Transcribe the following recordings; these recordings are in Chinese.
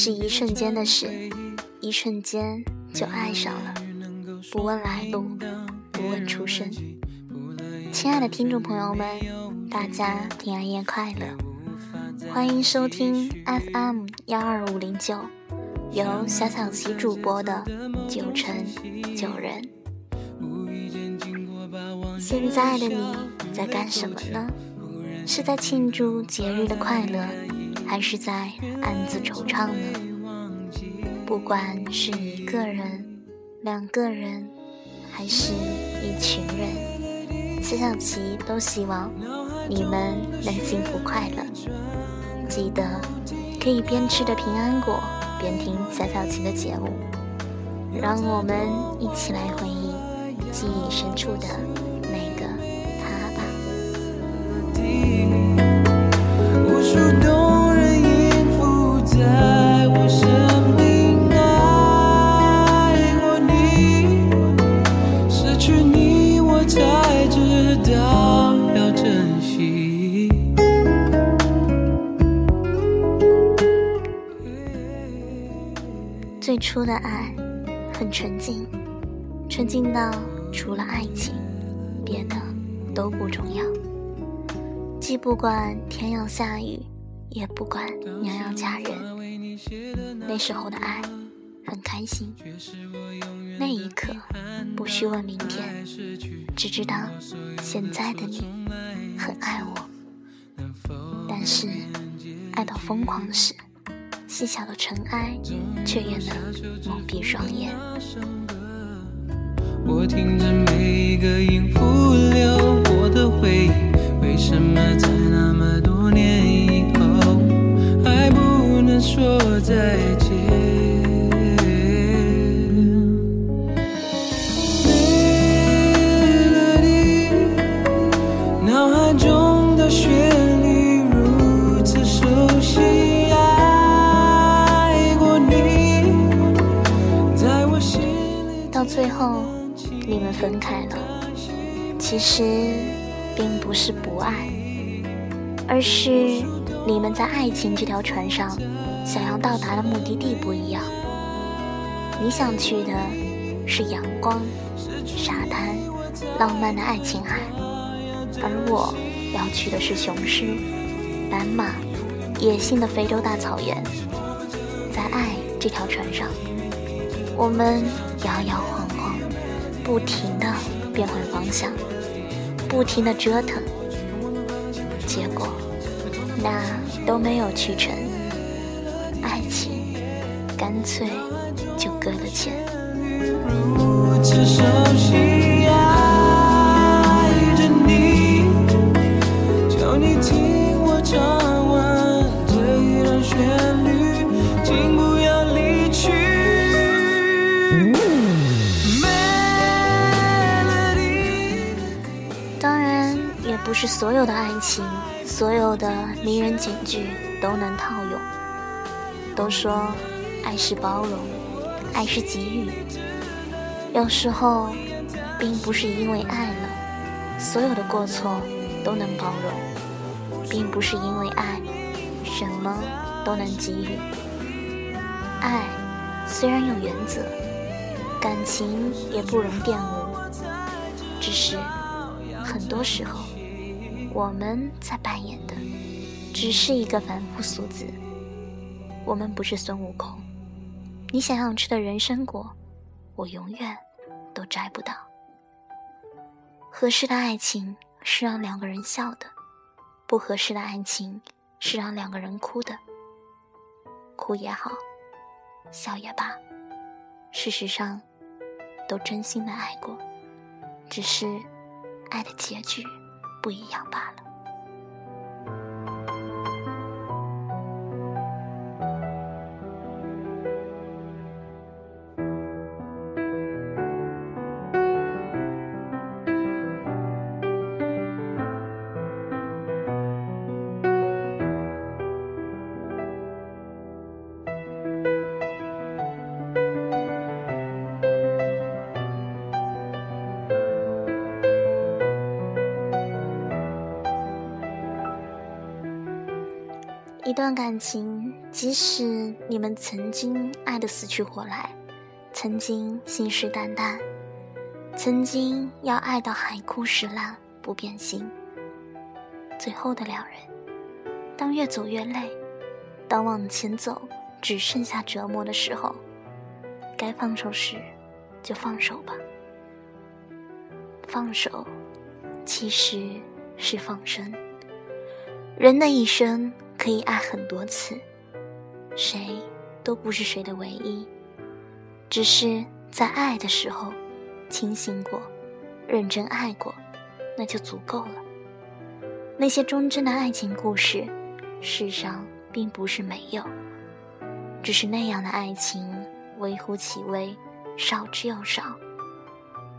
是一瞬间的事，一瞬间就爱上了，不问来路，不问出身。亲爱的听众朋友们，大家平安夜快乐！欢迎收听 FM 幺二五零九，由小小琪主播的九成九人。现在的你在干什么呢？是在庆祝节日的快乐？还是在暗自惆怅呢？不管是一个人、两个人，还是一群人，小小琪都希望你们能幸福快乐。记得可以边吃着平安果，边听小小琪的节目，让我们一起来回忆记忆深处的最初的爱很纯净，纯净到除了爱情，别的都不重要。既不管天要下雨，也不管娘要嫁人。那时候的爱很开心，那一刻不需问明天，只知道现在的你很爱我。但是爱到疯狂时。细小的尘埃，却也能蒙蔽双眼。我听着每一个音符流过的回忆，为什么在那么多年以后，还不能说再见？后，你们分开了。其实，并不是不爱，而是你们在爱情这条船上，想要到达的目的地不一样。你想去的是阳光、沙滩、浪漫的爱琴海，而我要去的是雄狮、斑马、野性的非洲大草原。在爱这条船上，我们摇摇晃。不停的变换方向，不停的折腾，结果那都没有去成，爱情干脆就搁了浅。所有的爱情，所有的名人警句都能套用。都说爱是包容，爱是给予。有时候，并不是因为爱了，所有的过错都能包容，并不是因为爱，什么都能给予。爱虽然有原则，感情也不容玷污，只是很多时候。我们在扮演的只是一个凡夫俗子，我们不是孙悟空。你想要吃的人参果，我永远都摘不到。合适的爱情是让两个人笑的，不合适的爱情是让两个人哭的。哭也好，笑也罢，事实上都真心的爱过，只是爱的结局。不一样罢了。段感情即使你们曾经爱得死去活来，曾经信誓旦旦，曾经要爱到海枯石烂不变心，最后的两人，当越走越累，当往前走只剩下折磨的时候，该放手时就放手吧。放手，其实是放生。人的一生可以爱很多次，谁都不是谁的唯一，只是在爱的时候，清醒过，认真爱过，那就足够了。那些忠贞的爱情故事，世上并不是没有，只是那样的爱情微乎其微，少之又少。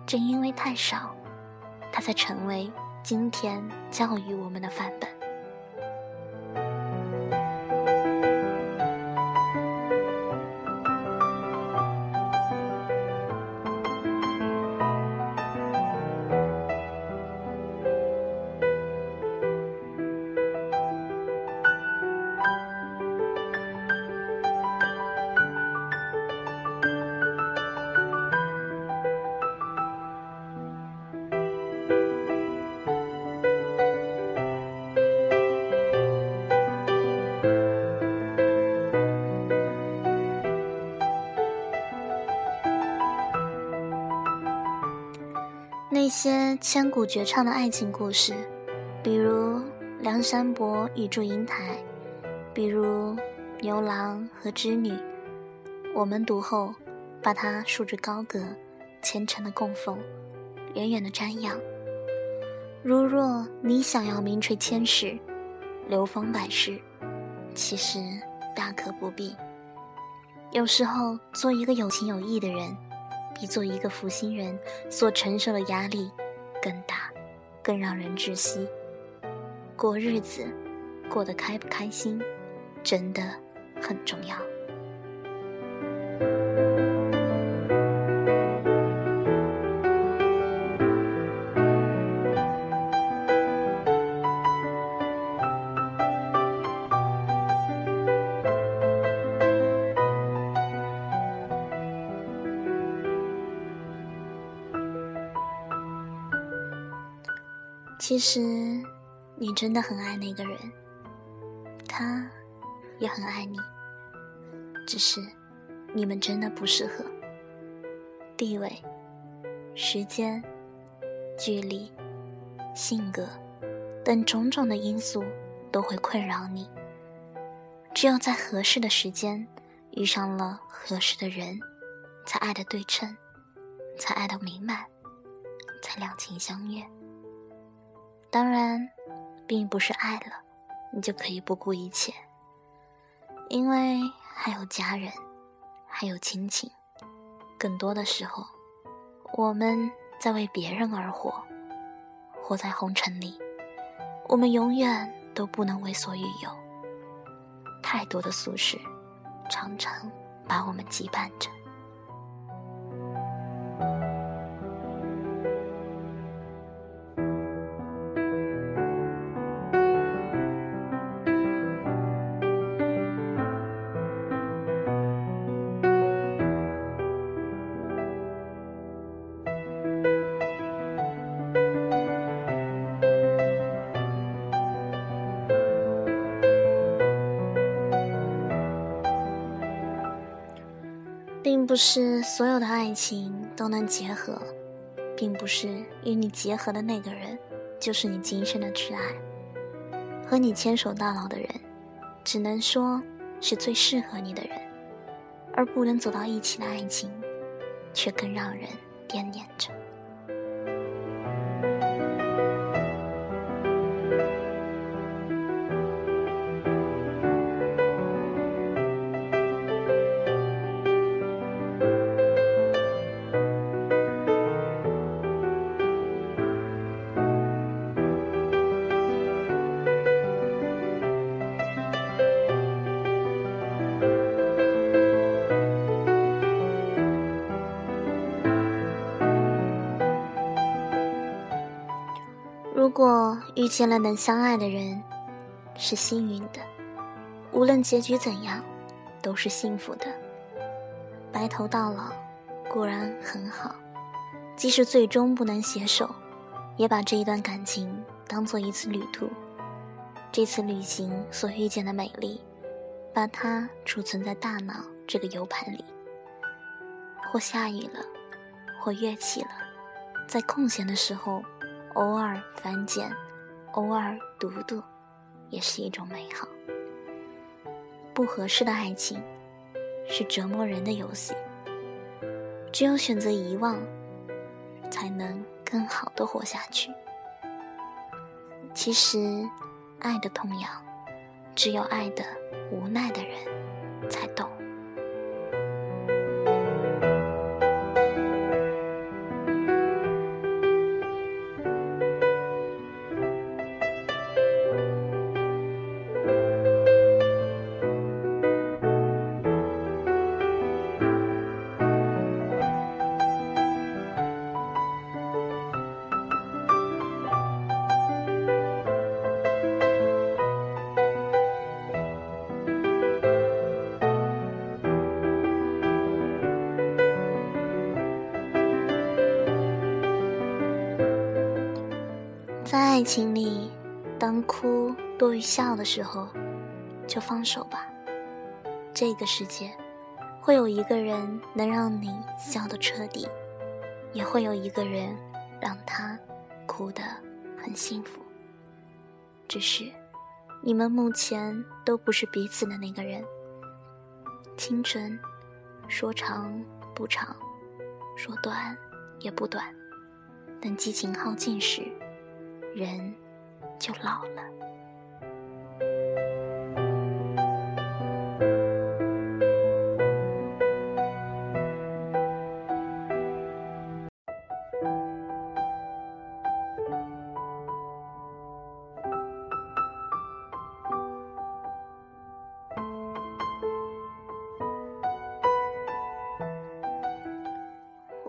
正因为太少。它才成为今天教育我们的范本。一些千古绝唱的爱情故事，比如梁山伯与祝英台，比如牛郎和织女，我们读后把它束之高阁，虔诚的供奉，远远的瞻仰。如若你想要名垂千史，流芳百世，其实大可不必。有时候，做一个有情有义的人。比做一个负心人所承受的压力更大，更让人窒息。过日子，过得开不开心，真的很重要。其实，你真的很爱那个人，他也很爱你，只是你们真的不适合。地位、时间、距离、性格等种种的因素都会困扰你。只有在合适的时间遇上了合适的人，才爱的对称，才爱的弥漫，才两情相悦。当然，并不是爱了，你就可以不顾一切，因为还有家人，还有亲情。更多的时候，我们在为别人而活，活在红尘里，我们永远都不能为所欲有。太多的俗事，常常把我们羁绊着。不是所有的爱情都能结合，并不是与你结合的那个人就是你今生的挚爱。和你牵手到老的人，只能说是最适合你的人，而不能走到一起的爱情，却更让人惦念着。如果遇见了能相爱的人，是幸运的；无论结局怎样，都是幸福的。白头到老固然很好，即使最终不能携手，也把这一段感情当做一次旅途。这次旅行所遇见的美丽，把它储存在大脑这个 U 盘里。或下雨了，或乐起了，在空闲的时候，偶尔翻检，偶尔读读，也是一种美好。不合适的爱情，是折磨人的游戏。只有选择遗忘，才能更好的活下去。其实，爱的痛痒，只有爱的无奈的人才懂。爱情里，当哭多于笑的时候，就放手吧。这个世界，会有一个人能让你笑得彻底，也会有一个人让他哭得很幸福。只是，你们目前都不是彼此的那个人。青春，说长不长，说短也不短，等激情耗尽时。人就老了。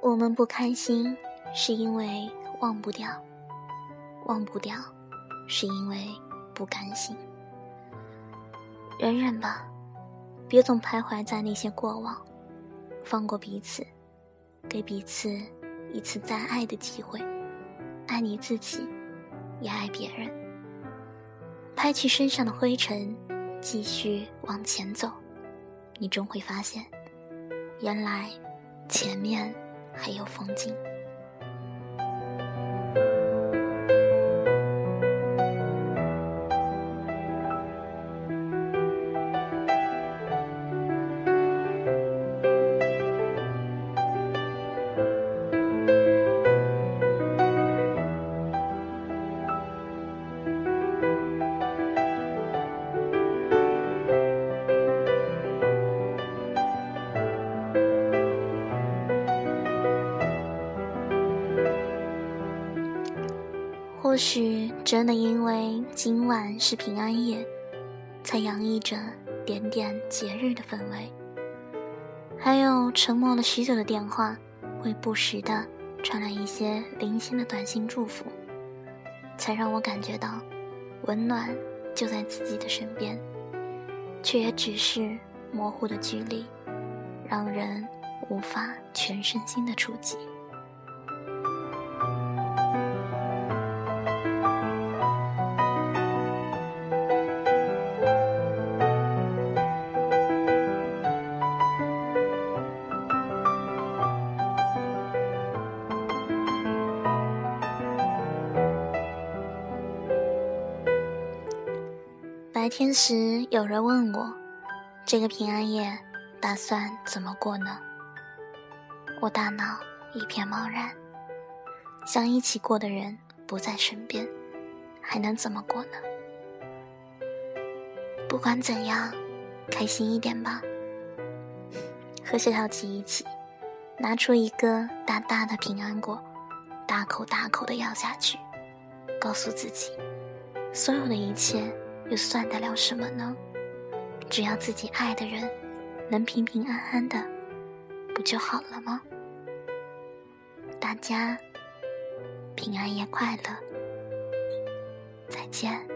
我们不开心，是因为忘不掉。忘不掉，是因为不甘心。忍忍吧，别总徘徊在那些过往，放过彼此，给彼此一次再爱的机会，爱你自己，也爱别人。拍去身上的灰尘，继续往前走，你终会发现，原来前面还有风景。或许真的因为今晚是平安夜，才洋溢着点点节日的氛围。还有沉默了许久的电话，会不时的传来一些零星的短信祝福，才让我感觉到温暖就在自己的身边，却也只是模糊的距离，让人无法全身心的触及。时，有人问我，这个平安夜打算怎么过呢？我大脑一片茫然，想一起过的人不在身边，还能怎么过呢？不管怎样，开心一点吧。和小小琪一起，拿出一个大大的平安果，大口大口的咬下去，告诉自己，所有的一切。又算得了什么呢？只要自己爱的人能平平安安的，不就好了吗？大家平安夜快乐，再见。